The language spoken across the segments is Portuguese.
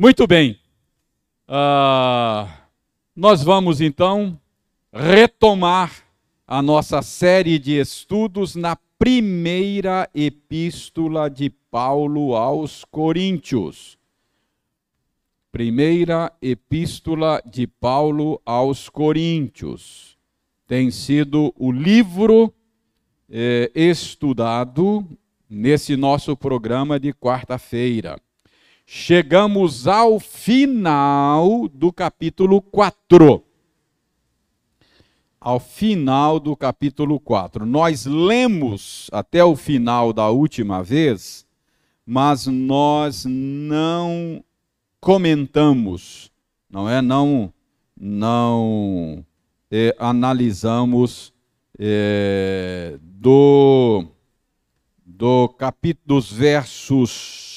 Muito bem. Uh, nós vamos então retomar a nossa série de estudos na primeira epístola de Paulo aos Coríntios. Primeira epístola de Paulo aos Coríntios. Tem sido o livro eh, estudado nesse nosso programa de quarta-feira. Chegamos ao final do capítulo 4. Ao final do capítulo 4. Nós lemos até o final da última vez, mas nós não comentamos, não é? Não, não eh, analisamos eh, do do capítulo dos versos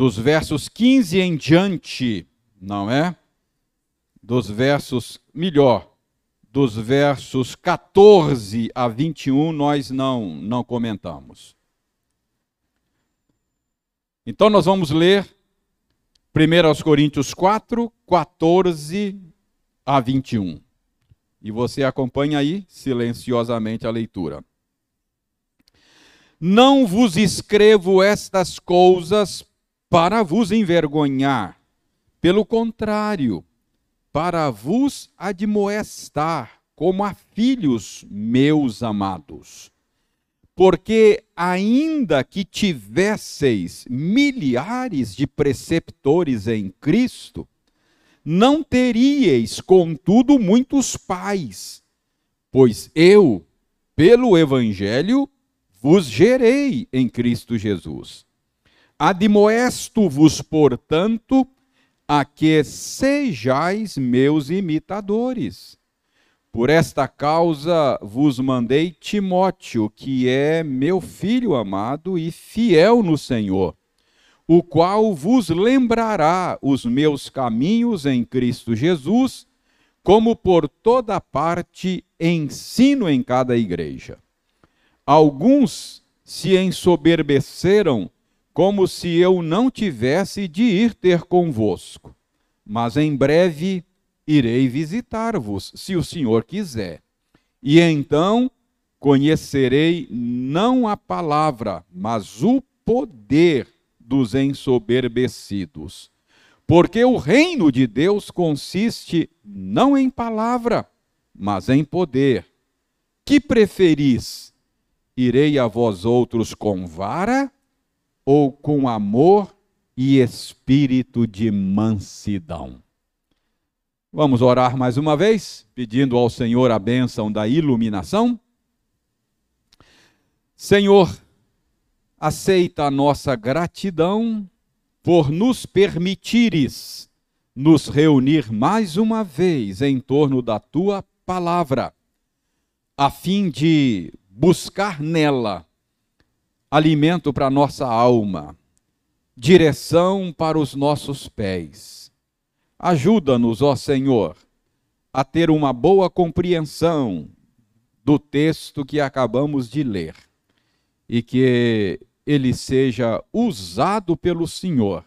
dos versos 15 em diante, não é? Dos versos melhor, dos versos 14 a 21 nós não não comentamos. Então nós vamos ler 1 Coríntios 4, 14 a 21. E você acompanha aí silenciosamente a leitura. Não vos escrevo estas coisas para vos envergonhar, pelo contrário, para vos admoestar, como a filhos meus amados. Porque, ainda que tivesseis milhares de preceptores em Cristo, não teríeis, contudo, muitos pais, pois eu, pelo Evangelho, vos gerei em Cristo Jesus. Admoesto-vos, portanto, a que sejais meus imitadores. Por esta causa vos mandei Timóteo, que é meu filho amado e fiel no Senhor, o qual vos lembrará os meus caminhos em Cristo Jesus, como por toda parte ensino em cada igreja Alguns se ensoberbeceram, como se eu não tivesse de ir ter convosco. Mas em breve irei visitar-vos, se o Senhor quiser. E então conhecerei não a palavra, mas o poder dos ensoberbecidos. Porque o reino de Deus consiste não em palavra, mas em poder. Que preferis? Irei a vós outros com vara ou com amor e espírito de mansidão? Vamos orar mais uma vez, pedindo ao Senhor a bênção da iluminação. Senhor, aceita a nossa gratidão por nos permitires nos reunir mais uma vez em torno da tua palavra, a fim de buscar nela alimento para nossa alma, direção para os nossos pés. Ajuda-nos, ó Senhor, a ter uma boa compreensão do texto que acabamos de ler e que ele seja usado pelo Senhor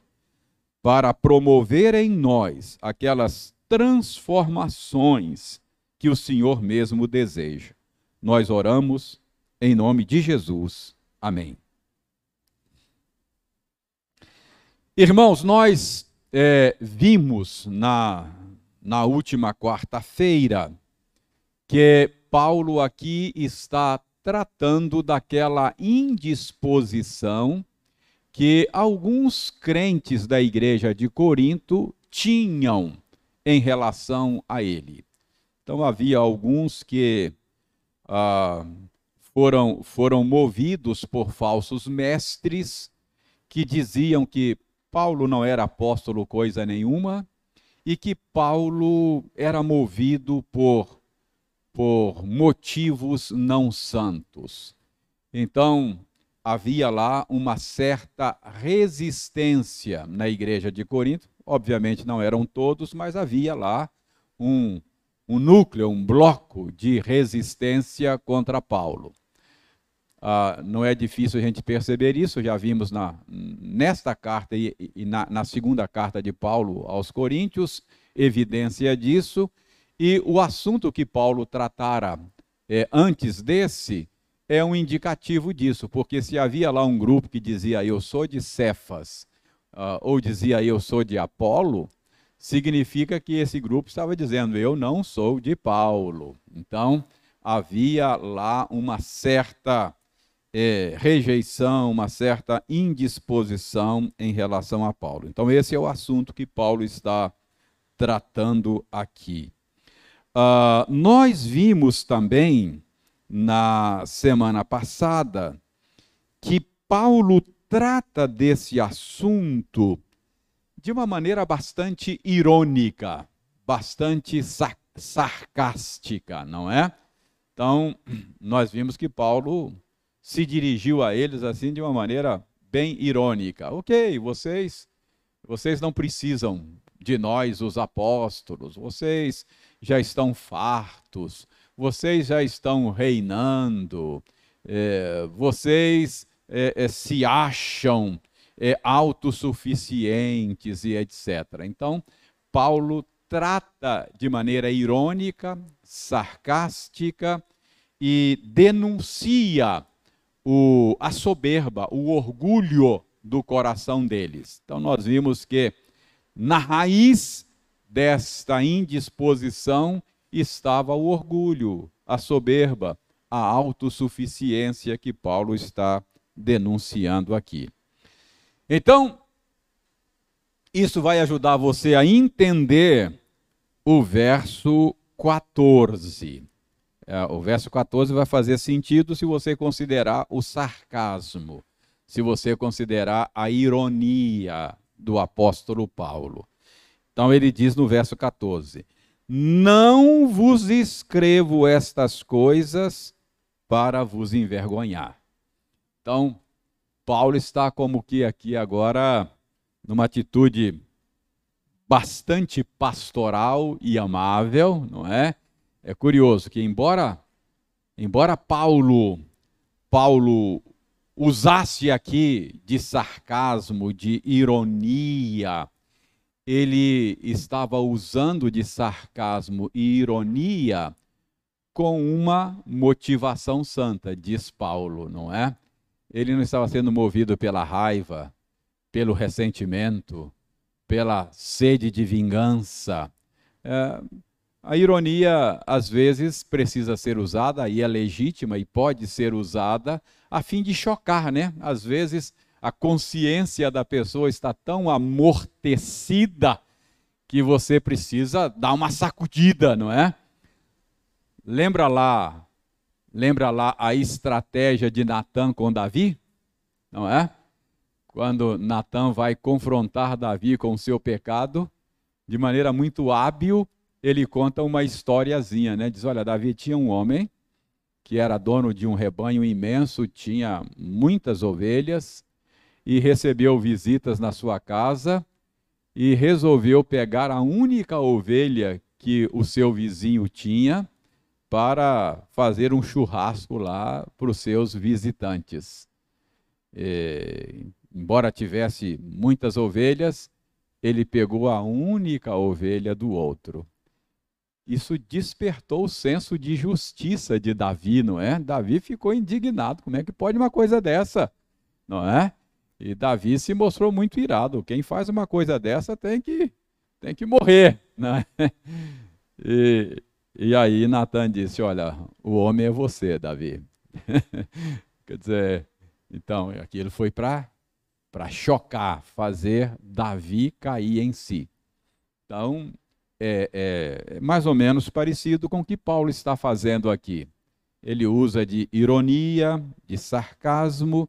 para promover em nós aquelas transformações que o Senhor mesmo deseja. Nós oramos em nome de Jesus. Amém. Irmãos, nós é, vimos na, na última quarta-feira que Paulo aqui está tratando daquela indisposição que alguns crentes da igreja de Corinto tinham em relação a ele. Então havia alguns que ah, foram, foram movidos por falsos mestres que diziam que Paulo não era apóstolo coisa nenhuma e que Paulo era movido por, por motivos não santos. Então, havia lá uma certa resistência na igreja de Corinto. Obviamente não eram todos, mas havia lá um, um núcleo, um bloco de resistência contra Paulo. Uh, não é difícil a gente perceber isso, já vimos na, nesta carta e, e na, na, segunda carta de Paulo aos Coríntios, evidência disso. E o assunto que Paulo tratara é, antes desse é um indicativo disso, porque se havia lá um grupo que dizia eu sou de Cefas, uh, ou dizia eu sou de Apolo, significa que esse grupo estava dizendo eu não sou de Paulo. Então havia lá uma certa é, rejeição, uma certa indisposição em relação a Paulo. Então, esse é o assunto que Paulo está tratando aqui. Uh, nós vimos também na semana passada que Paulo trata desse assunto de uma maneira bastante irônica, bastante sarcástica, não é? Então, nós vimos que Paulo se dirigiu a eles assim de uma maneira bem irônica. Ok, vocês, vocês não precisam de nós, os apóstolos, vocês já estão fartos, vocês já estão reinando, é, vocês é, é, se acham é, autossuficientes e etc. Então, Paulo trata de maneira irônica, sarcástica e denuncia o, a soberba, o orgulho do coração deles. Então, nós vimos que na raiz desta indisposição estava o orgulho, a soberba, a autossuficiência que Paulo está denunciando aqui. Então, isso vai ajudar você a entender o verso 14. É, o verso 14 vai fazer sentido se você considerar o sarcasmo, se você considerar a ironia do apóstolo Paulo. Então ele diz no verso 14: Não vos escrevo estas coisas para vos envergonhar. Então, Paulo está como que aqui agora numa atitude bastante pastoral e amável, não é? É curioso que embora embora Paulo Paulo usasse aqui de sarcasmo, de ironia, ele estava usando de sarcasmo e ironia com uma motivação santa, diz Paulo, não é? Ele não estava sendo movido pela raiva, pelo ressentimento, pela sede de vingança. É, a ironia, às vezes, precisa ser usada, e é legítima e pode ser usada a fim de chocar, né? Às vezes, a consciência da pessoa está tão amortecida que você precisa dar uma sacudida, não é? Lembra lá, lembra lá a estratégia de Natan com Davi? Não é? Quando Natan vai confrontar Davi com o seu pecado, de maneira muito hábil, ele conta uma historiazinha, né? Diz: olha, Davi tinha um homem que era dono de um rebanho imenso, tinha muitas ovelhas e recebeu visitas na sua casa e resolveu pegar a única ovelha que o seu vizinho tinha para fazer um churrasco lá para os seus visitantes. E, embora tivesse muitas ovelhas, ele pegou a única ovelha do outro isso despertou o senso de justiça de Davi, não é? Davi ficou indignado. Como é que pode uma coisa dessa? Não é? E Davi se mostrou muito irado. Quem faz uma coisa dessa tem que, tem que morrer. Né? E, e aí Natan disse: Olha, o homem é você, Davi. Quer dizer, então, aquilo foi para chocar, fazer Davi cair em si. Então, é, é, mais ou menos parecido com o que Paulo está fazendo aqui. Ele usa de ironia, de sarcasmo,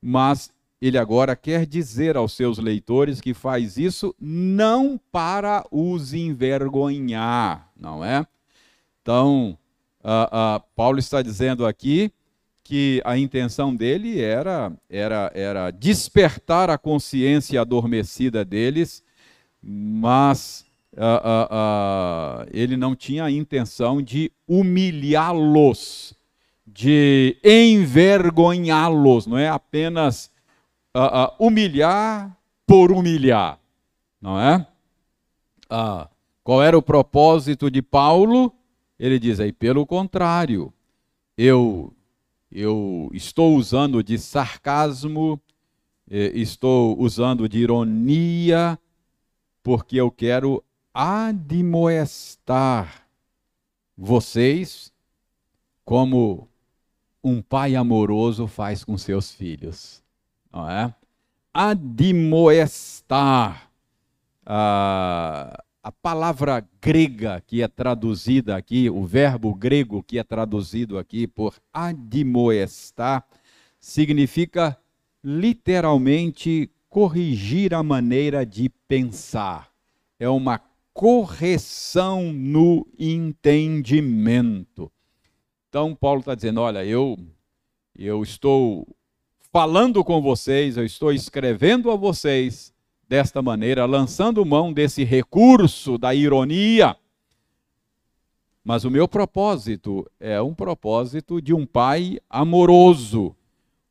mas ele agora quer dizer aos seus leitores que faz isso não para os envergonhar, não é? Então, uh, uh, Paulo está dizendo aqui que a intenção dele era, era, era despertar a consciência adormecida deles, mas uh, uh, ele não tinha a intenção de humilhá-los, de envergonhá-los, não é apenas humilhar por humilhar, não é? Qual era o propósito de Paulo? Ele diz aí, pelo contrário, eu, eu estou usando de sarcasmo, eh, estou usando de ironia, porque eu quero admoestar vocês como um pai amoroso faz com seus filhos, não é? Admoestar. Ah, a palavra grega que é traduzida aqui, o verbo grego que é traduzido aqui por admoestar, significa literalmente corrigir a maneira de pensar. É uma correção no entendimento. Então, Paulo está dizendo: olha, eu, eu estou falando com vocês, eu estou escrevendo a vocês desta maneira, lançando mão desse recurso da ironia. Mas o meu propósito é um propósito de um pai amoroso.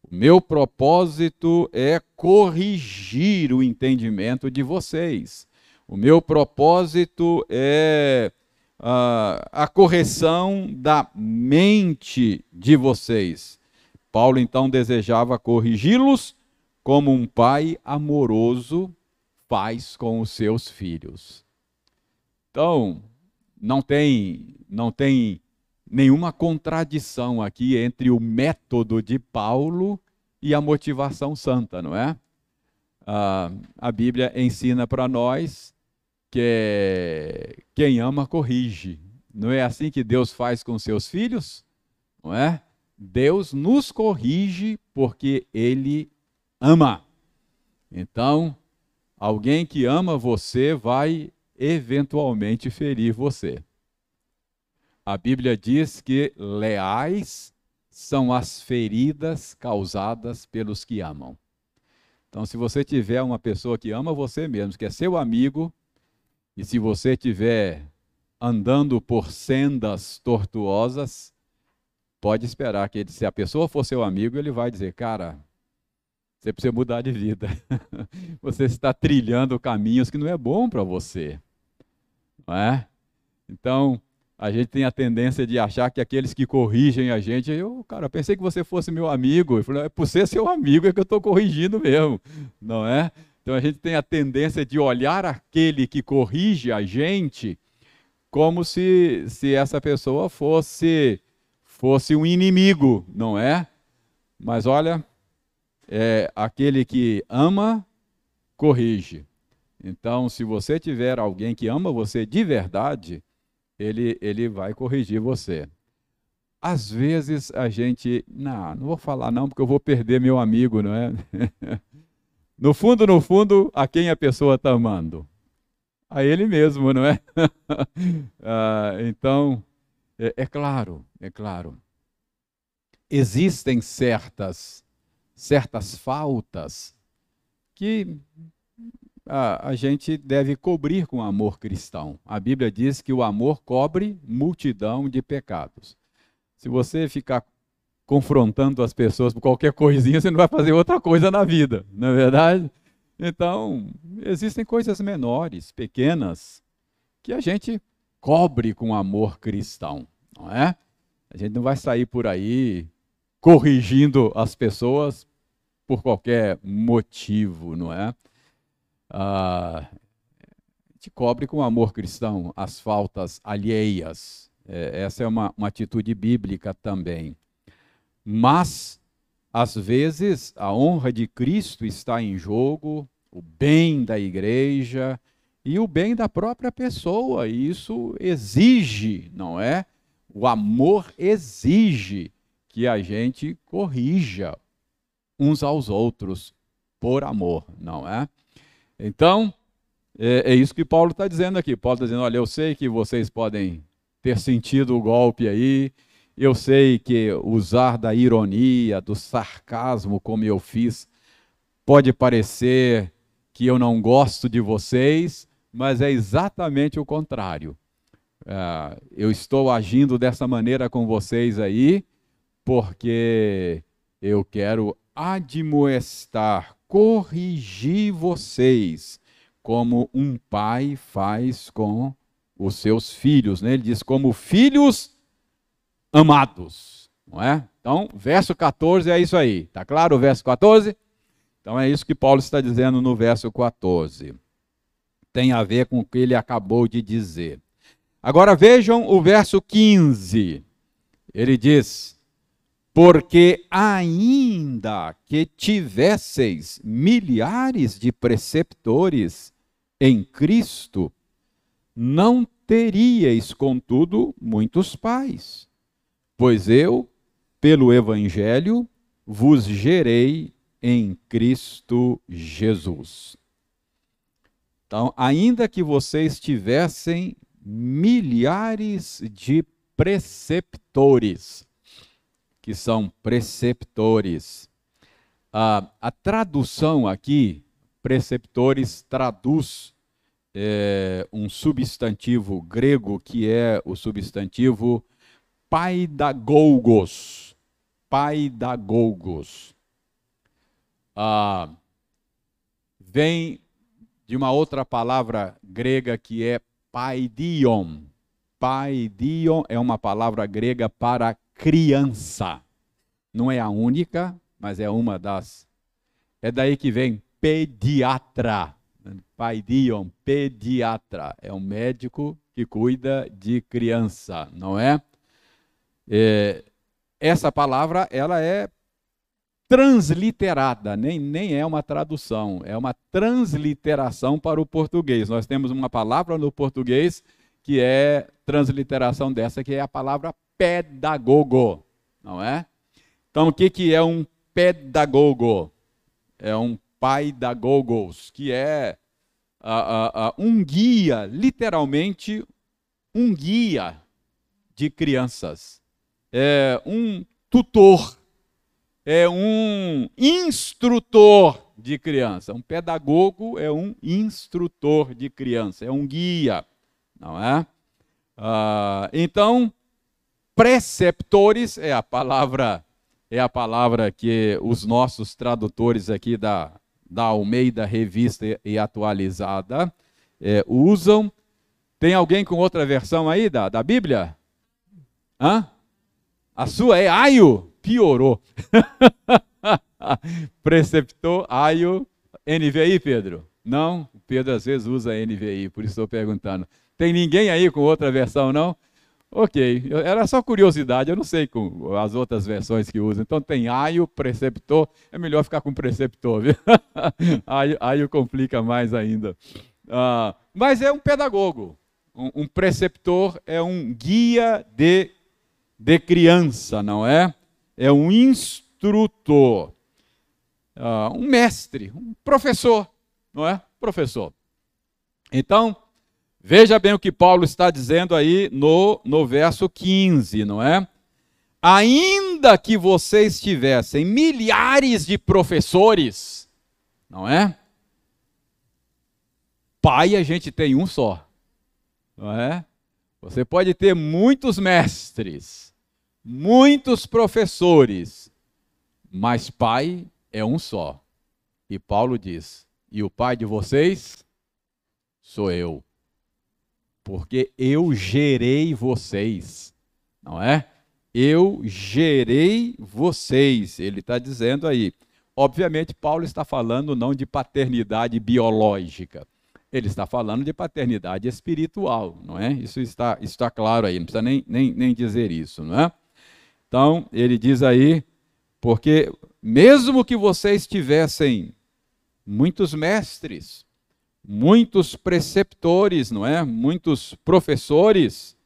O meu propósito é corrigir o entendimento de vocês. O meu propósito é uh, a correção da mente de vocês. Paulo então desejava corrigi-los como um pai amoroso faz com os seus filhos. Então, não tem, não tem nenhuma contradição aqui entre o método de Paulo e a motivação santa, não é? Ah, a Bíblia ensina para nós que quem ama corrige. Não é assim que Deus faz com seus filhos? Não é? Deus nos corrige porque ele ama. Então, alguém que ama você vai eventualmente ferir você. A Bíblia diz que leais são as feridas causadas pelos que amam. Então, se você tiver uma pessoa que ama você mesmo, que é seu amigo, e se você estiver andando por sendas tortuosas, pode esperar que ele, se a pessoa for seu amigo, ele vai dizer: Cara, você precisa mudar de vida. você está trilhando caminhos que não é bom para você. Não é? Então, a gente tem a tendência de achar que aqueles que corrigem a gente, eu, cara, pensei que você fosse meu amigo. Eu falei, é por ser seu amigo é que eu estou corrigindo mesmo, não é? Então a gente tem a tendência de olhar aquele que corrige a gente como se, se essa pessoa fosse fosse um inimigo, não é? Mas olha, é aquele que ama corrige. Então, se você tiver alguém que ama você de verdade, ele, ele vai corrigir você. Às vezes a gente, não, não vou falar não, porque eu vou perder meu amigo, não é? No fundo, no fundo, a quem a pessoa está amando? A ele mesmo, não é? ah, então, é, é claro, é claro. Existem certas, certas faltas que a, a gente deve cobrir com amor cristão. A Bíblia diz que o amor cobre multidão de pecados. Se você ficar confrontando as pessoas por qualquer coisinha, você não vai fazer outra coisa na vida, não é verdade? Então, existem coisas menores, pequenas, que a gente cobre com amor cristão, não é? A gente não vai sair por aí corrigindo as pessoas por qualquer motivo, não é? Ah, gente cobre com amor cristão as faltas alheias. É, essa é uma, uma atitude bíblica também. Mas, às vezes, a honra de Cristo está em jogo, o bem da igreja e o bem da própria pessoa. E isso exige, não é? O amor exige que a gente corrija uns aos outros por amor, não é? Então, é, é isso que Paulo está dizendo aqui. Paulo está dizendo: olha, eu sei que vocês podem ter sentido o golpe aí, eu sei que usar da ironia, do sarcasmo, como eu fiz, pode parecer que eu não gosto de vocês, mas é exatamente o contrário. Uh, eu estou agindo dessa maneira com vocês aí, porque eu quero admoestar, corrigir vocês, como um pai faz com os seus filhos. Né? Ele diz, como filhos amados. Não é? Então, verso 14 é isso aí. Está claro o verso 14? Então é isso que Paulo está dizendo no verso 14. Tem a ver com o que ele acabou de dizer. Agora vejam o verso 15. Ele diz: Porque ainda que tivesseis milhares de preceptores em Cristo, não teríeis, contudo, muitos pais. Pois eu, pelo Evangelho, vos gerei em Cristo Jesus. Então, ainda que vocês tivessem milhares de preceptores, que são preceptores, a, a tradução aqui, preceptores, traduz é, um substantivo grego que é o substantivo paidagogos. Paidagogos ah, vem de uma outra palavra grega que é paidion. Paidion é uma palavra grega para criança. Não é a única, mas é uma das. É daí que vem pediatra. Paidion, pediatra. É um médico que cuida de criança, não é? É essa palavra ela é transliterada, nem, nem é uma tradução, é uma transliteração para o português. Nós temos uma palavra no português que é transliteração dessa, que é a palavra pedagogo, não é? Então, o que, que é um pedagogo? É um paidagogos, que é um guia, literalmente, um guia de crianças. É um tutor é um instrutor de criança. Um pedagogo é um instrutor de criança, é um guia, não é? Ah, então, preceptores é a palavra é a palavra que os nossos tradutores aqui da, da Almeida Revista e Atualizada é, usam. Tem alguém com outra versão aí da, da Bíblia? Hã? A sua é aio? piorou. Preceptor, aio, NVI, Pedro? Não, Pedro às vezes usa NVI, por isso estou perguntando. Tem ninguém aí com outra versão, não? Ok, era só curiosidade, eu não sei com as outras versões que usam. Então tem aio, preceptor, é melhor ficar com preceptor, viu? aio, aio complica mais ainda. Ah, mas é um pedagogo, um, um preceptor é um guia de, de criança, não é? é um instrutor, uh, um mestre, um professor, não é? Professor. Então, veja bem o que Paulo está dizendo aí no, no verso 15, não é? Ainda que vocês tivessem milhares de professores, não é? Pai a gente tem um só, não é? Você pode ter muitos mestres, muitos professores, mas pai é um só. E Paulo diz: E o pai de vocês sou eu. Porque eu gerei vocês, não é? Eu gerei vocês, ele está dizendo aí. Obviamente, Paulo está falando não de paternidade biológica, ele está falando de paternidade espiritual, não é? Isso está, está claro aí, não precisa nem, nem, nem dizer isso, não é? Então, ele diz aí, porque mesmo que vocês tivessem muitos mestres, muitos preceptores, não é? Muitos professores,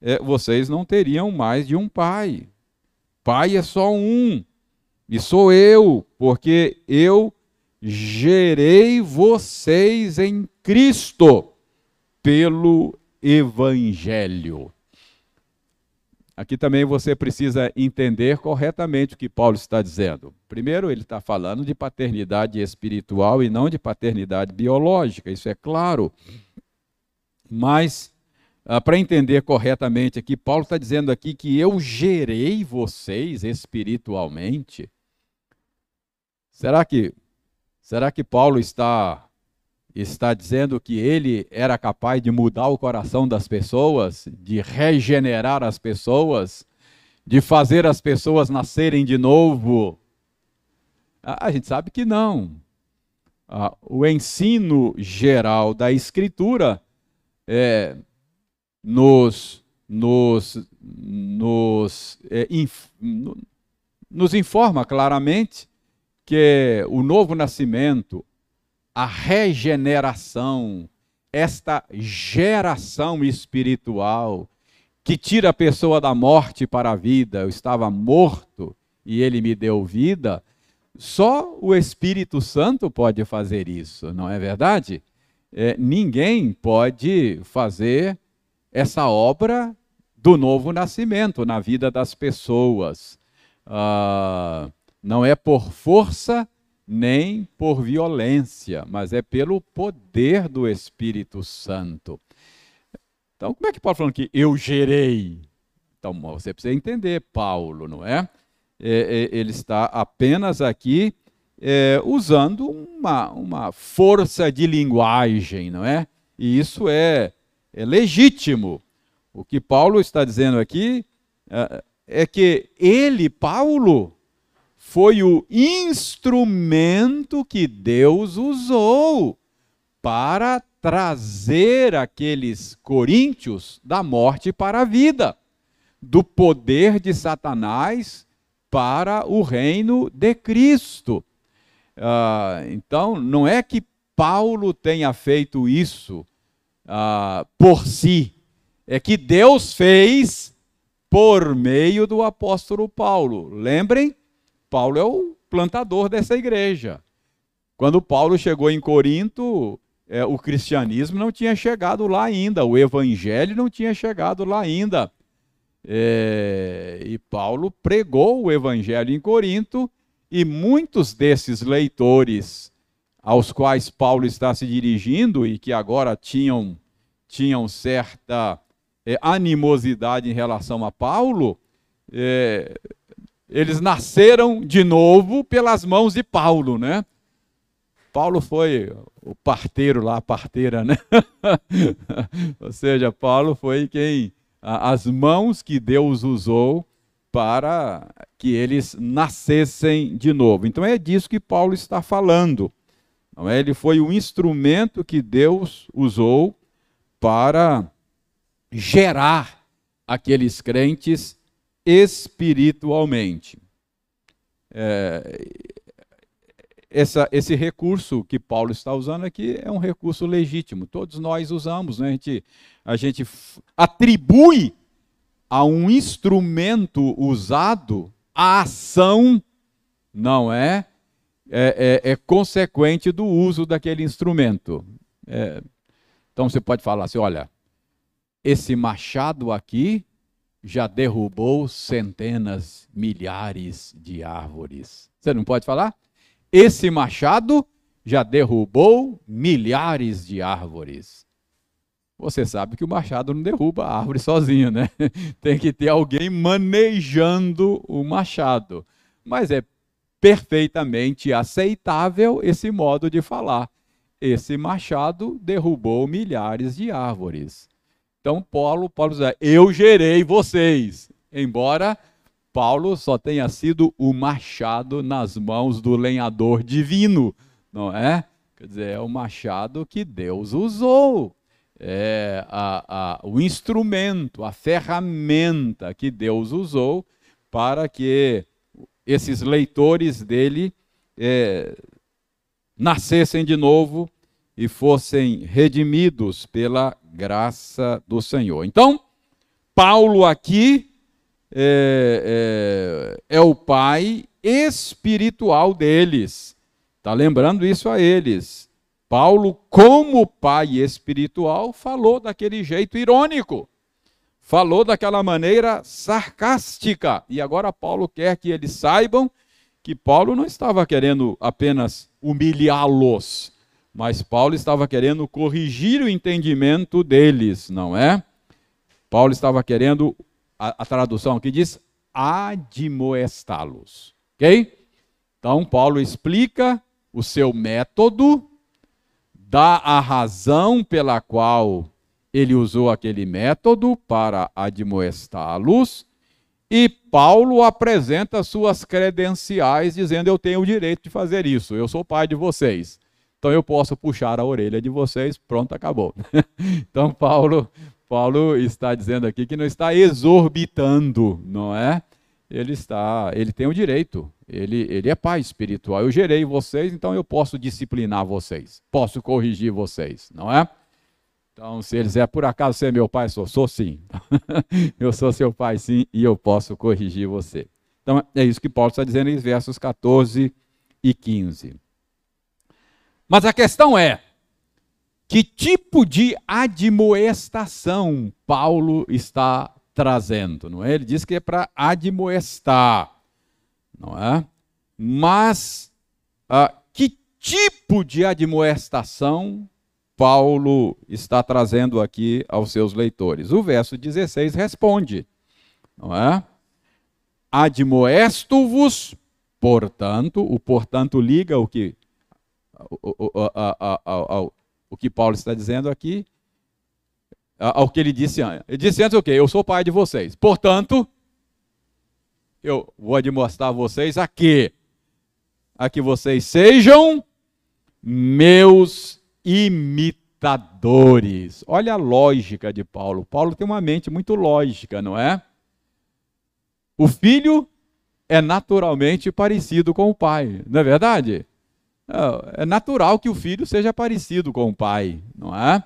é, vocês não teriam mais de um pai. Pai é só um, e sou eu, porque eu gerei vocês em Cristo pelo Evangelho. Aqui também você precisa entender corretamente o que Paulo está dizendo. Primeiro, ele está falando de paternidade espiritual e não de paternidade biológica, isso é claro. Mas ah, para entender corretamente aqui, Paulo está dizendo aqui que eu gerei vocês espiritualmente. Será que, será que Paulo está está dizendo que ele era capaz de mudar o coração das pessoas, de regenerar as pessoas, de fazer as pessoas nascerem de novo? A gente sabe que não. O ensino geral da Escritura é, nos, nos, nos, é, inf, nos informa claramente que o novo nascimento, a regeneração, esta geração espiritual que tira a pessoa da morte para a vida. Eu estava morto e ele me deu vida. Só o Espírito Santo pode fazer isso, não é verdade? É, ninguém pode fazer essa obra do novo nascimento na vida das pessoas. Ah, não é por força nem por violência, mas é pelo poder do Espírito Santo. Então, como é que Paulo falando que eu gerei? Então, você precisa entender Paulo, não é? é, é ele está apenas aqui é, usando uma, uma força de linguagem, não é? E isso é, é legítimo. O que Paulo está dizendo aqui é, é que ele, Paulo, foi o instrumento que Deus usou para trazer aqueles coríntios da morte para a vida, do poder de Satanás para o reino de Cristo. Uh, então, não é que Paulo tenha feito isso uh, por si, é que Deus fez por meio do apóstolo Paulo. Lembrem Paulo é o plantador dessa igreja. Quando Paulo chegou em Corinto, é, o cristianismo não tinha chegado lá ainda, o evangelho não tinha chegado lá ainda. É, e Paulo pregou o evangelho em Corinto, e muitos desses leitores aos quais Paulo está se dirigindo e que agora tinham, tinham certa é, animosidade em relação a Paulo, é, eles nasceram de novo pelas mãos de Paulo, né? Paulo foi o parteiro lá, a parteira, né? Ou seja, Paulo foi quem as mãos que Deus usou para que eles nascessem de novo. Então é disso que Paulo está falando. Não é? Ele foi o instrumento que Deus usou para gerar aqueles crentes espiritualmente. É, essa, esse recurso que Paulo está usando aqui é um recurso legítimo. Todos nós usamos, né? a, gente, a gente atribui a um instrumento usado a ação, não é? É, é, é consequente do uso daquele instrumento. É, então você pode falar assim: olha, esse machado aqui já derrubou centenas, milhares de árvores. Você não pode falar? Esse machado já derrubou milhares de árvores. Você sabe que o machado não derruba a árvore sozinho, né? Tem que ter alguém manejando o machado. Mas é perfeitamente aceitável esse modo de falar. Esse machado derrubou milhares de árvores. Então, Paulo, Paulo diz, eu gerei vocês. Embora Paulo só tenha sido o machado nas mãos do lenhador divino, não é? Quer dizer, é o machado que Deus usou. É a, a, o instrumento, a ferramenta que Deus usou para que esses leitores dele é, nascessem de novo e fossem redimidos pela graça do Senhor. Então, Paulo aqui é, é, é o pai espiritual deles. Está lembrando isso a eles. Paulo, como pai espiritual, falou daquele jeito irônico, falou daquela maneira sarcástica. E agora Paulo quer que eles saibam que Paulo não estava querendo apenas humilhá-los, mas Paulo estava querendo corrigir o entendimento deles, não é? Paulo estava querendo, a, a tradução aqui diz, admoestá-los. Ok? Então, Paulo explica o seu método, dá a razão pela qual ele usou aquele método para admoestá-los, e Paulo apresenta suas credenciais, dizendo: Eu tenho o direito de fazer isso, eu sou pai de vocês. Então eu posso puxar a orelha de vocês, pronto, acabou. então Paulo, Paulo está dizendo aqui que não está exorbitando, não é? Ele está, ele tem o direito. Ele, ele é pai espiritual. Eu gerei vocês, então eu posso disciplinar vocês, posso corrigir vocês, não é? Então, se eles é por acaso ser meu pai, sou, sou sim. eu sou seu pai sim e eu posso corrigir você. Então, é isso que Paulo está dizendo em versos 14 e 15. Mas a questão é: que tipo de admoestação Paulo está trazendo? Não é? Ele diz que é para admoestar, não é? Mas ah, que tipo de admoestação Paulo está trazendo aqui aos seus leitores. O verso 16 responde, não é? Admoesto-vos, portanto, o portanto liga o que o, a, a, a, que Paulo está dizendo aqui ao que ele disse antes. Ele disse antes o quê? Eu sou pai de vocês. Portanto, eu vou admoestar vocês a a que vocês sejam meus imitadores. Olha a lógica de Paulo. Paulo tem uma mente muito lógica, não é? O filho é naturalmente parecido com o pai, não é verdade? É natural que o filho seja parecido com o pai, não é?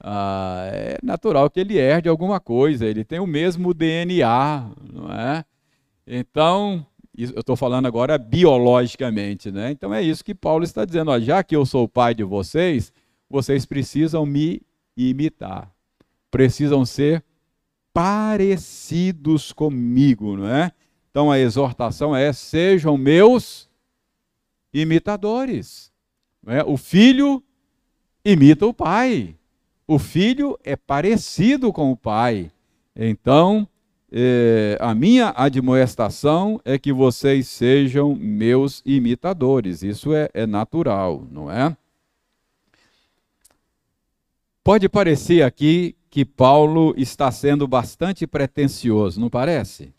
Ah, é natural que ele herde alguma coisa, ele tem o mesmo DNA, não é? Então, eu estou falando agora biologicamente, né? Então é isso que Paulo está dizendo. Ó, já que eu sou o pai de vocês, vocês precisam me imitar. Precisam ser parecidos comigo, não é? Então a exortação é: sejam meus imitadores. É? O filho imita o pai. O filho é parecido com o pai. Então, é, a minha admoestação é que vocês sejam meus imitadores. Isso é, é natural, não é? Pode parecer aqui que Paulo está sendo bastante pretensioso, não parece?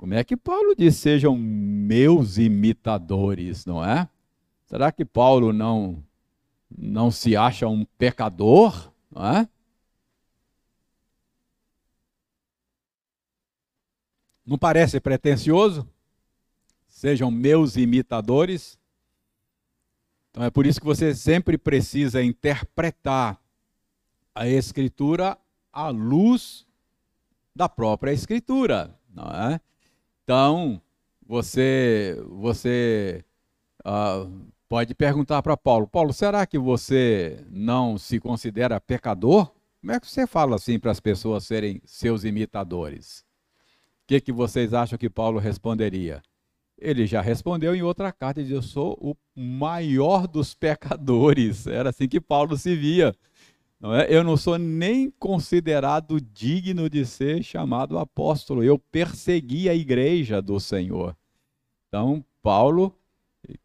Como é que Paulo diz sejam meus imitadores, não é? Será que Paulo não não se acha um pecador, não é? Não parece pretensioso? Sejam meus imitadores. Então é por isso que você sempre precisa interpretar a Escritura à luz da própria Escritura, não é? Então você você uh, pode perguntar para Paulo, Paulo, será que você não se considera pecador? Como é que você fala assim para as pessoas serem seus imitadores? que, que vocês acham que Paulo responderia? Ele já respondeu em outra carta, diz, eu sou o maior dos pecadores. Era assim que Paulo se via. Não é? Eu não sou nem considerado digno de ser chamado apóstolo. Eu persegui a igreja do Senhor. Então, Paulo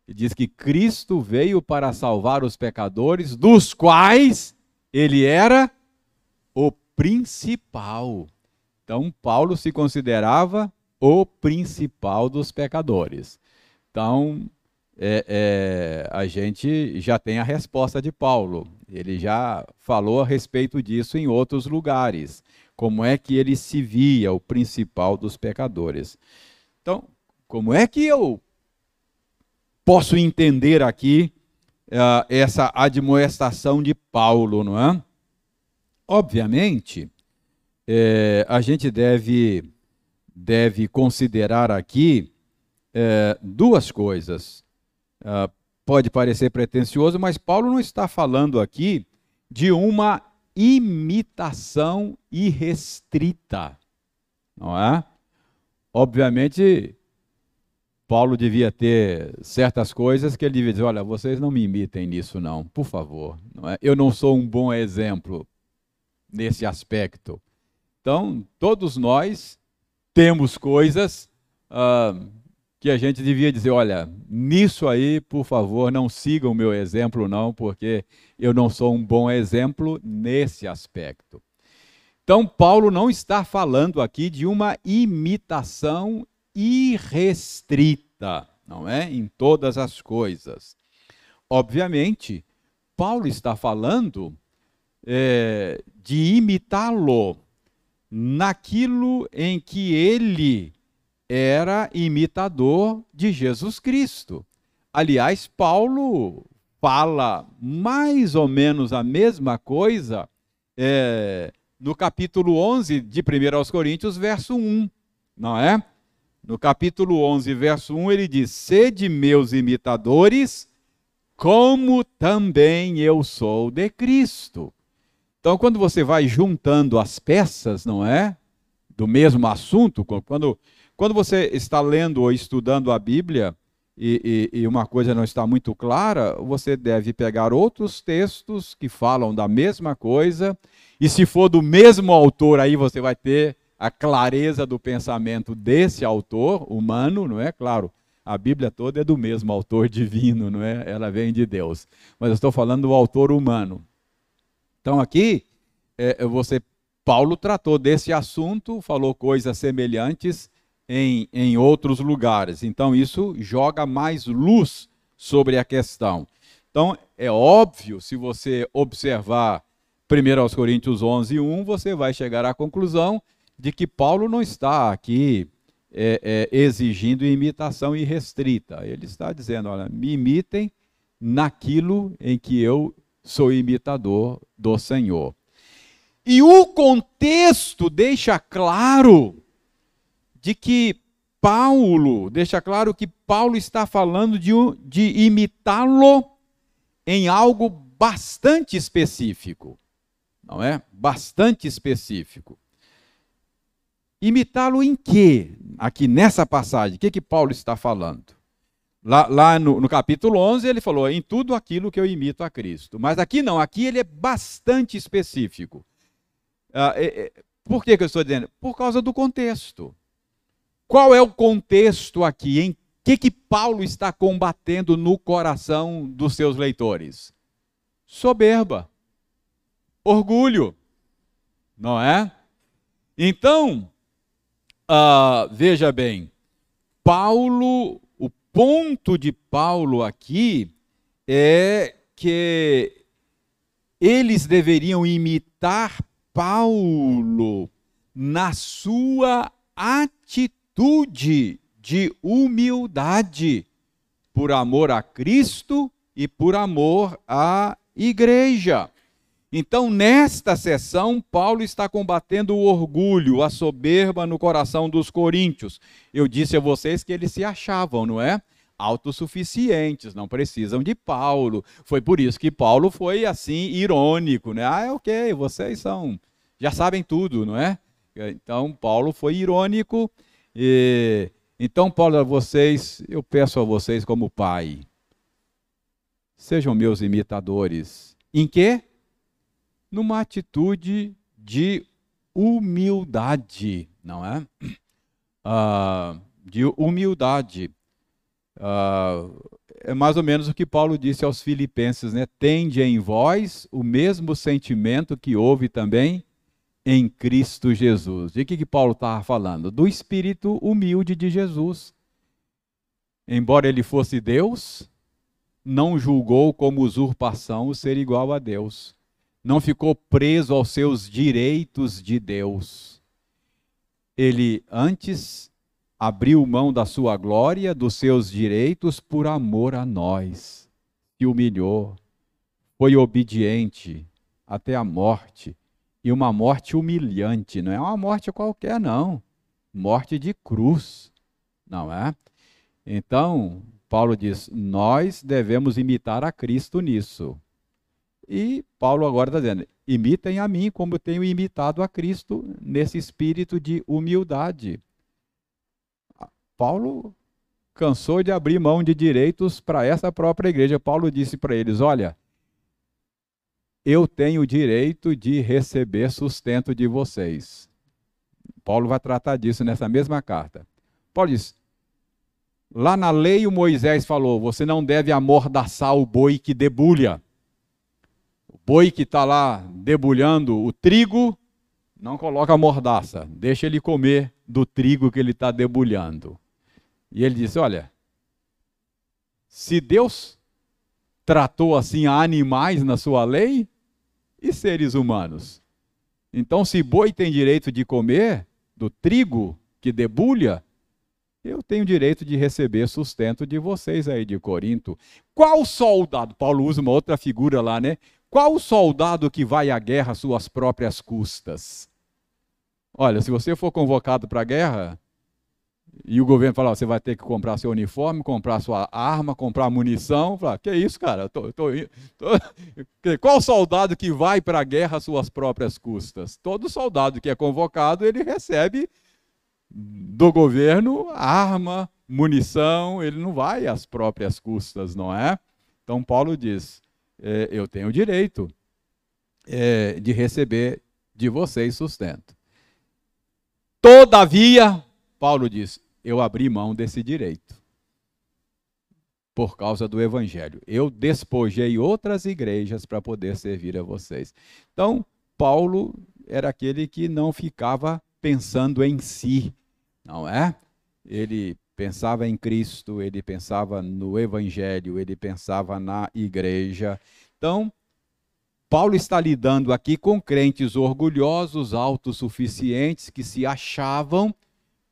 diz que Cristo veio para salvar os pecadores, dos quais ele era o principal. Então, Paulo se considerava o principal dos pecadores. Então, é, é, a gente já tem a resposta de Paulo. Ele já falou a respeito disso em outros lugares. Como é que ele se via o principal dos pecadores? Então, como é que eu posso entender aqui uh, essa admoestação de Paulo, não é? Obviamente, é, a gente deve, deve considerar aqui é, duas coisas. É, pode parecer pretensioso, mas Paulo não está falando aqui de uma imitação irrestrita, não é? Obviamente, Paulo devia ter certas coisas que ele devia dizer: olha, vocês não me imitem nisso, não, por favor. Não é? Eu não sou um bom exemplo nesse aspecto. Então, todos nós temos coisas ah, que a gente devia dizer: olha, nisso aí, por favor, não sigam o meu exemplo, não, porque eu não sou um bom exemplo nesse aspecto. Então, Paulo não está falando aqui de uma imitação irrestrita, não é? Em todas as coisas. Obviamente, Paulo está falando é, de imitá-lo naquilo em que ele era imitador de Jesus Cristo. Aliás, Paulo fala mais ou menos a mesma coisa é, no capítulo 11 de 1 aos Coríntios, verso 1, não é? No capítulo 11, verso 1, ele diz: Sede meus imitadores, como também eu sou de Cristo. Então, quando você vai juntando as peças, não é? Do mesmo assunto, quando quando você está lendo ou estudando a Bíblia e, e, e, uma coisa não está muito clara, você deve pegar outros textos que falam da mesma coisa, e se for do mesmo autor, aí você vai ter a clareza do pensamento desse autor humano, não é? Claro, a Bíblia toda é do mesmo autor divino, não é? Ela vem de Deus. Mas eu estou falando do autor humano. Então aqui, é, você, Paulo tratou desse assunto, falou coisas semelhantes em, em outros lugares. Então, isso joga mais luz sobre a questão. Então, é óbvio, se você observar 1 Coríntios 11, 1, você vai chegar à conclusão de que Paulo não está aqui é, é, exigindo imitação irrestrita. Ele está dizendo: olha, me imitem naquilo em que eu sou imitador do Senhor. E o contexto deixa claro de que Paulo, deixa claro que Paulo está falando de, de imitá-lo em algo bastante específico. Não é? Bastante específico. Imitá-lo em quê? Aqui nessa passagem, o que, que Paulo está falando? Lá, lá no, no, capítulo 11 ele falou em tudo aquilo que eu imito a Cristo. Mas aqui não, aqui ele é bastante específico. Ah, é, é, por que, que eu estou dizendo? Por causa do contexto. Qual é o contexto aqui? Em que, que Paulo está combatendo no coração dos seus leitores? Soberba, orgulho, não é? Então, uh, veja bem, Paulo, o ponto de Paulo aqui é que eles deveriam imitar Paulo na sua atitude atitude de humildade por amor a Cristo e por amor à igreja. Então, nesta sessão, Paulo está combatendo o orgulho, a soberba no coração dos coríntios. Eu disse a vocês que eles se achavam, não é? Autossuficientes, não precisam de Paulo. Foi por isso que Paulo foi assim, irônico, né? Ah, é ok, vocês são, já sabem tudo, não é? Então, Paulo foi irônico e, então, Paulo, a vocês, eu peço a vocês como pai, sejam meus imitadores. Em quê? Numa atitude de humildade, não é? Ah, de humildade. Ah, é mais ou menos o que Paulo disse aos filipenses, né? Tende em vós o mesmo sentimento que houve também em Cristo Jesus. De que, que Paulo estava falando? Do espírito humilde de Jesus. Embora ele fosse Deus, não julgou como usurpação o ser igual a Deus. Não ficou preso aos seus direitos de Deus. Ele antes abriu mão da sua glória, dos seus direitos, por amor a nós. Se humilhou, foi obediente até a morte e uma morte humilhante, não é uma morte qualquer, não. Morte de cruz, não é? Então, Paulo diz: nós devemos imitar a Cristo nisso. E Paulo agora está dizendo: imitem a mim como tenho imitado a Cristo nesse espírito de humildade. Paulo cansou de abrir mão de direitos para essa própria igreja. Paulo disse para eles: olha, eu tenho o direito de receber sustento de vocês. Paulo vai tratar disso nessa mesma carta. Paulo diz: lá na lei o Moisés falou: você não deve amordaçar o boi que debulha. O boi que está lá debulhando o trigo, não coloca a mordaça, deixa ele comer do trigo que ele está debulhando. E ele disse: olha, se Deus tratou assim animais na sua lei, e seres humanos? Então, se boi tem direito de comer do trigo que debulha, eu tenho direito de receber sustento de vocês aí de Corinto. Qual soldado? Paulo usa uma outra figura lá, né? Qual soldado que vai à guerra às suas próprias custas? Olha, se você for convocado para a guerra, e o governo fala, você vai ter que comprar seu uniforme, comprar sua arma, comprar munição. Fala, que isso, cara? Tô, tô, tô... Qual soldado que vai para a guerra às suas próprias custas? Todo soldado que é convocado, ele recebe do governo arma, munição, ele não vai às próprias custas, não é? Então Paulo diz, é, eu tenho direito é, de receber de vocês sustento. Todavia, Paulo diz, eu abri mão desse direito por causa do evangelho. Eu despojei outras igrejas para poder servir a vocês. Então, Paulo era aquele que não ficava pensando em si, não é? Ele pensava em Cristo, ele pensava no evangelho, ele pensava na igreja. Então, Paulo está lidando aqui com crentes orgulhosos, autossuficientes, que se achavam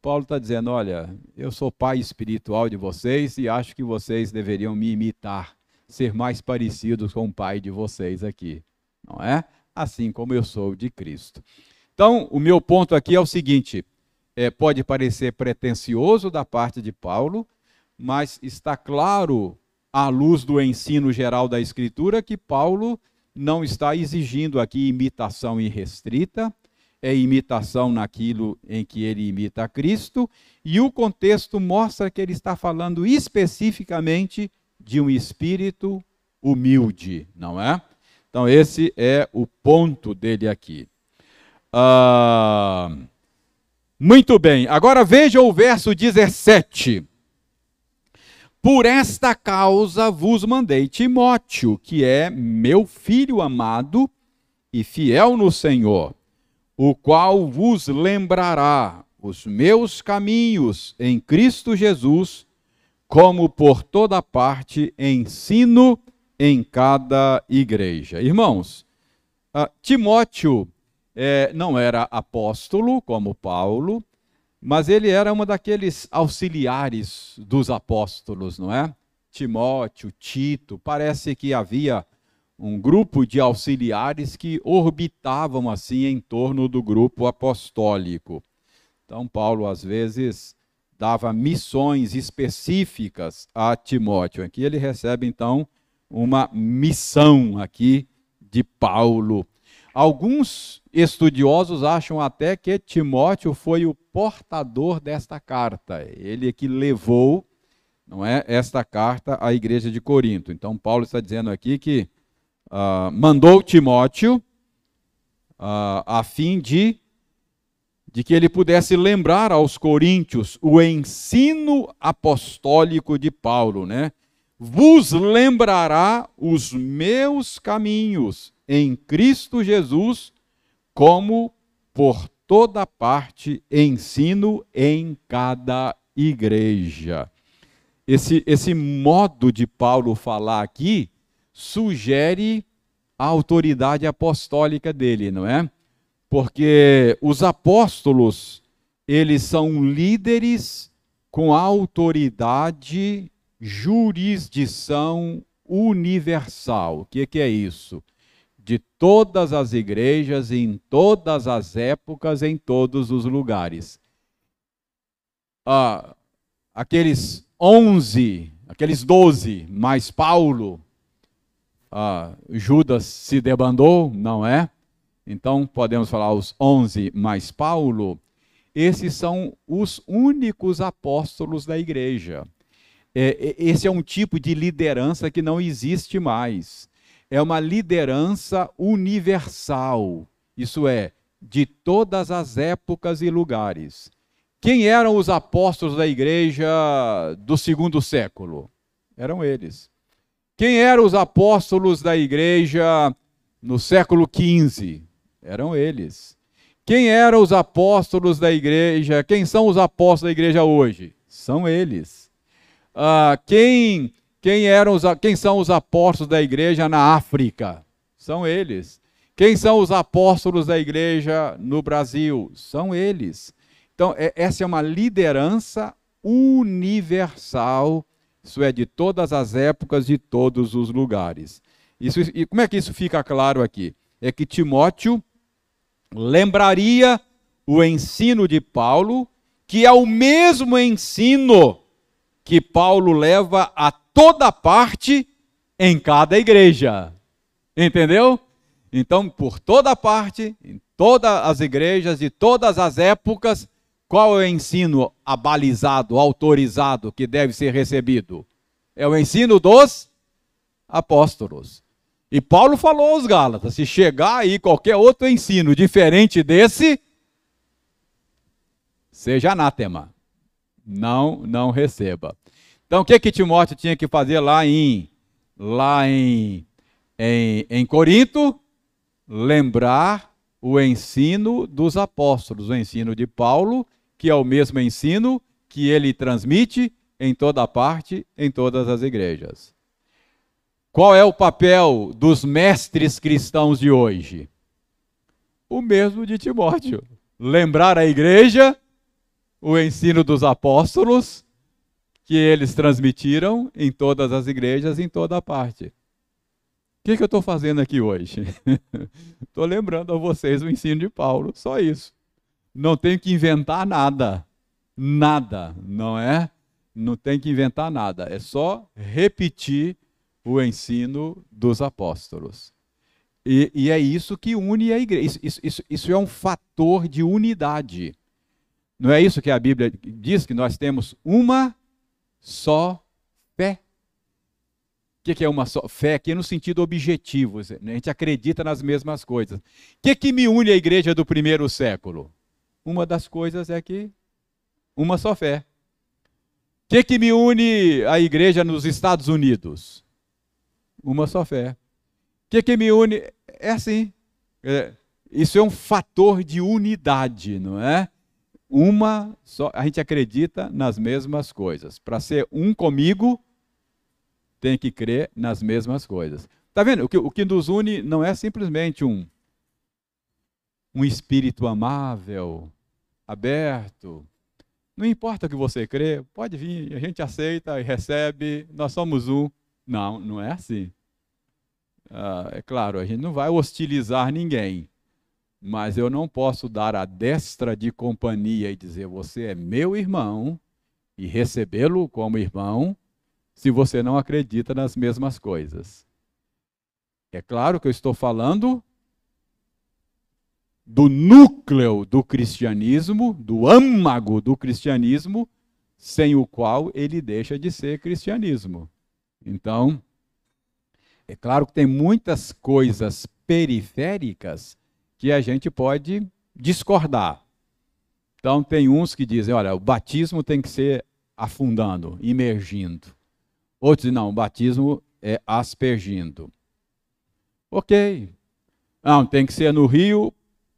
Paulo está dizendo: olha, eu sou pai espiritual de vocês e acho que vocês deveriam me imitar, ser mais parecidos com o pai de vocês aqui, não é? Assim como eu sou de Cristo. Então, o meu ponto aqui é o seguinte: é, pode parecer pretensioso da parte de Paulo, mas está claro, à luz do ensino geral da Escritura, que Paulo não está exigindo aqui imitação irrestrita, é imitação naquilo em que ele imita a Cristo, e o contexto mostra que ele está falando especificamente de um espírito humilde, não é? Então, esse é o ponto dele aqui. Ah, muito bem, agora veja o verso 17. Por esta causa vos mandei Timóteo, que é meu filho amado e fiel no Senhor o qual vos lembrará os meus caminhos em Cristo Jesus, como por toda parte ensino em cada igreja. Irmãos, uh, Timóteo é, não era apóstolo como Paulo, mas ele era uma daqueles auxiliares dos apóstolos, não é? Timóteo, Tito, parece que havia um grupo de auxiliares que orbitavam assim em torno do grupo apostólico. Então, Paulo, às vezes, dava missões específicas a Timóteo. Aqui ele recebe, então, uma missão aqui de Paulo. Alguns estudiosos acham até que Timóteo foi o portador desta carta. Ele é que levou, não é, esta carta à igreja de Corinto. Então Paulo está dizendo aqui que uh, mandou Timóteo uh, a fim de, de que ele pudesse lembrar aos coríntios o ensino apostólico de Paulo, né? Vos lembrará os meus caminhos em Cristo Jesus, como por toda parte ensino em cada igreja. Esse, esse modo de Paulo falar aqui sugere a autoridade apostólica dele, não é? Porque os apóstolos, eles são líderes com autoridade, jurisdição universal. O que, que é isso? De todas as igrejas, em todas as épocas, em todos os lugares. Ah, aqueles onze, aqueles doze, mais Paulo, ah, Judas se debandou, não é? Então podemos falar os onze mais Paulo. Esses são os únicos apóstolos da igreja. É, esse é um tipo de liderança que não existe mais. É uma liderança universal. Isso é, de todas as épocas e lugares. Quem eram os apóstolos da igreja do segundo século? Eram eles. Quem eram os apóstolos da igreja no século XV? Eram eles. Quem eram os apóstolos da igreja? Quem são os apóstolos da igreja hoje? São eles. Ah, quem, quem, eram os, quem são os apóstolos da igreja na África? São eles. Quem são os apóstolos da igreja no Brasil? São eles. Então, é, essa é uma liderança universal, isso é, de todas as épocas, de todos os lugares. Isso, e como é que isso fica claro aqui? É que Timóteo lembraria o ensino de Paulo, que é o mesmo ensino que Paulo leva a toda parte em cada igreja. Entendeu? Então, por toda parte, em todas as igrejas, de todas as épocas, qual é o ensino abalizado, autorizado que deve ser recebido? É o ensino dos apóstolos. E Paulo falou aos Gálatas: se chegar aí qualquer outro ensino diferente desse, seja anátema. Não, não receba. Então, o que que Timóteo tinha que fazer lá em lá em, em, em Corinto? Lembrar o ensino dos apóstolos, o ensino de Paulo, que é o mesmo ensino que ele transmite em toda parte, em todas as igrejas. Qual é o papel dos mestres cristãos de hoje? O mesmo de Timóteo. Lembrar a igreja o ensino dos apóstolos que eles transmitiram em todas as igrejas, em toda parte. O que, que eu estou fazendo aqui hoje? Estou lembrando a vocês o ensino de Paulo, só isso. Não tenho que inventar nada. Nada, não é? Não tem que inventar nada. É só repetir o ensino dos apóstolos. E, e é isso que une a igreja. Isso, isso, isso, isso é um fator de unidade. Não é isso que a Bíblia diz que nós temos uma só fé? O que é uma só fé? Aqui no sentido objetivo, a gente acredita nas mesmas coisas. O que, que me une à igreja do primeiro século? Uma das coisas é que uma só fé. O que, que me une à igreja nos Estados Unidos? uma só fé. O que, que me une? É assim. É, isso é um fator de unidade, não é? Uma só, a gente acredita nas mesmas coisas. Para ser um comigo, tem que crer nas mesmas coisas. Tá vendo? O que, o que nos une não é simplesmente um um espírito amável, aberto. Não importa o que você crê, pode vir, a gente aceita e recebe, nós somos um. Não, não é assim. Ah, é claro, a gente não vai hostilizar ninguém, mas eu não posso dar a destra de companhia e dizer você é meu irmão e recebê-lo como irmão se você não acredita nas mesmas coisas. É claro que eu estou falando do núcleo do cristianismo, do âmago do cristianismo, sem o qual ele deixa de ser cristianismo. Então, é claro que tem muitas coisas periféricas que a gente pode discordar. Então, tem uns que dizem: olha, o batismo tem que ser afundando, imergindo. Outros dizem: não, o batismo é aspergindo. Ok. Não, tem que ser no rio,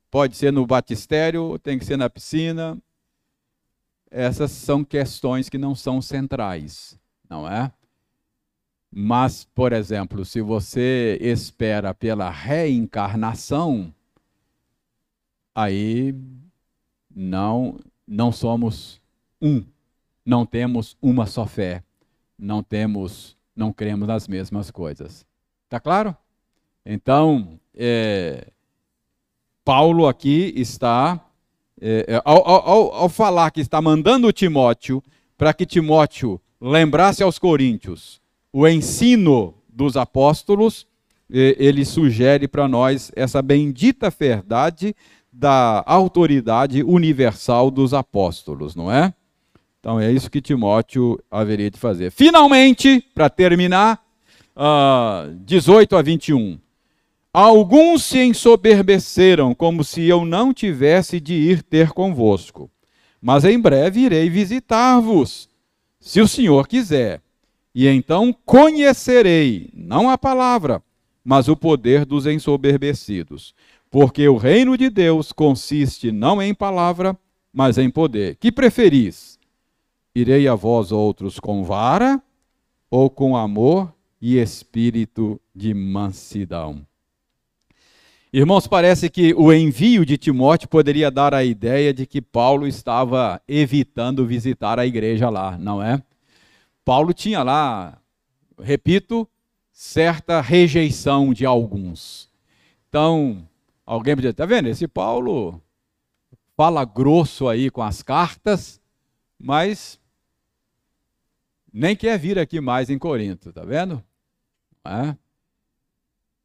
pode ser no batistério, tem que ser na piscina. Essas são questões que não são centrais, não é? Mas, por exemplo, se você espera pela reencarnação, aí não não somos um, não temos uma só fé, não temos, não cremos nas mesmas coisas. Tá claro? Então, é, Paulo aqui está, é, é ao, ao, ao falar que está mandando Timóteo para que Timóteo lembrasse aos coríntios o ensino dos apóstolos, ele sugere para nós essa bendita verdade da autoridade universal dos apóstolos, não é? Então é isso que Timóteo haveria de fazer. Finalmente, para terminar, uh, 18 a 21. Alguns se ensoberbeceram, como se eu não tivesse de ir ter convosco. Mas em breve irei visitar-vos, se o Senhor quiser. E então conhecerei, não a palavra, mas o poder dos ensoberbecidos. Porque o reino de Deus consiste não em palavra, mas em poder. Que preferis? Irei a vós outros com vara ou com amor e espírito de mansidão? Irmãos, parece que o envio de Timóteo poderia dar a ideia de que Paulo estava evitando visitar a igreja lá, não é? Paulo tinha lá, repito, certa rejeição de alguns. Então, alguém podia, tá vendo? Esse Paulo fala grosso aí com as cartas, mas nem quer vir aqui mais em Corinto, tá vendo? É?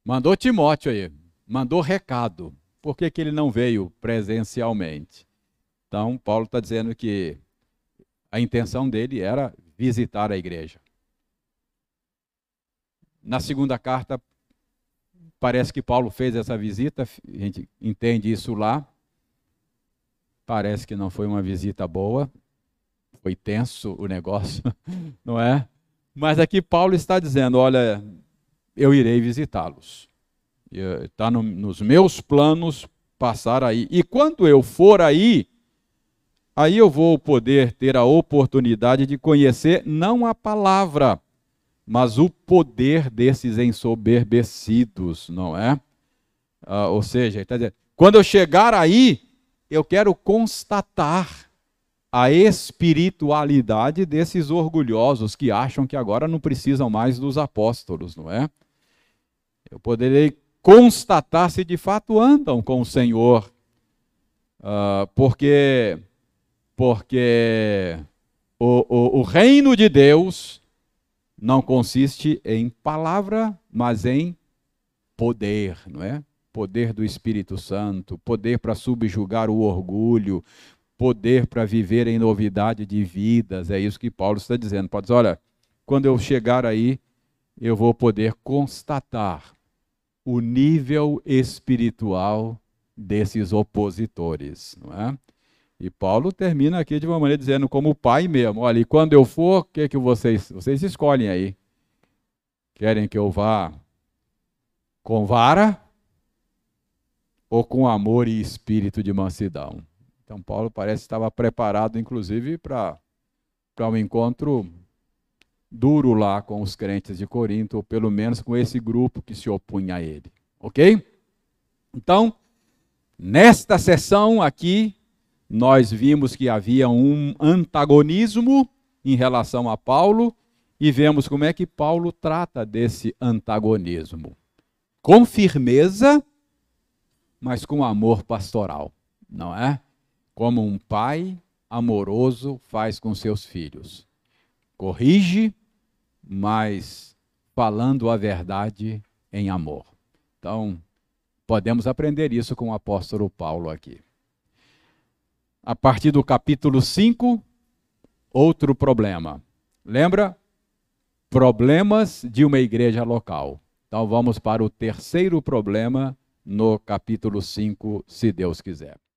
Mandou Timóteo aí, mandou recado. Por que, que ele não veio presencialmente? Então, Paulo está dizendo que a intenção dele era visitar a igreja. Na segunda carta, parece que Paulo fez essa visita, a gente entende isso lá. Parece que não foi uma visita boa, foi tenso o negócio, não é? Mas aqui Paulo está dizendo: olha, eu irei visitá-los. Está no, nos meus planos passar aí. E quando eu for aí, aí eu vou poder ter a oportunidade de conhecer não a palavra, mas o poder desses ensoberbecidos, não é? Ah, ou seja, tá dizendo, quando eu chegar aí, eu quero constatar a espiritualidade desses orgulhosos que acham que agora não precisam mais dos apóstolos, não é? Eu poderei constatar se de fato andam com o Senhor, uh, porque, porque o, o, o reino de Deus não consiste em palavra, mas em poder, não é? Poder do Espírito Santo, poder para subjugar o orgulho, poder para viver em novidade de vidas. É isso que Paulo está dizendo. Pode dizer, olha, quando eu chegar aí, eu vou poder constatar o nível espiritual desses opositores, não é? E Paulo termina aqui de uma maneira dizendo como pai mesmo, olha, e quando eu for, o que que vocês, vocês escolhem aí? Querem que eu vá com vara ou com amor e espírito de mansidão? Então Paulo parece que estava preparado inclusive para um encontro duro lá com os crentes de Corinto, ou pelo menos com esse grupo que se opunha a ele. Ok? Então, nesta sessão aqui, nós vimos que havia um antagonismo em relação a Paulo e vemos como é que Paulo trata desse antagonismo. Com firmeza, mas com amor pastoral, não é? Como um pai amoroso faz com seus filhos. Corrige, mas falando a verdade em amor. Então, podemos aprender isso com o apóstolo Paulo aqui. A partir do capítulo 5, outro problema. Lembra? Problemas de uma igreja local. Então vamos para o terceiro problema no capítulo 5, se Deus quiser.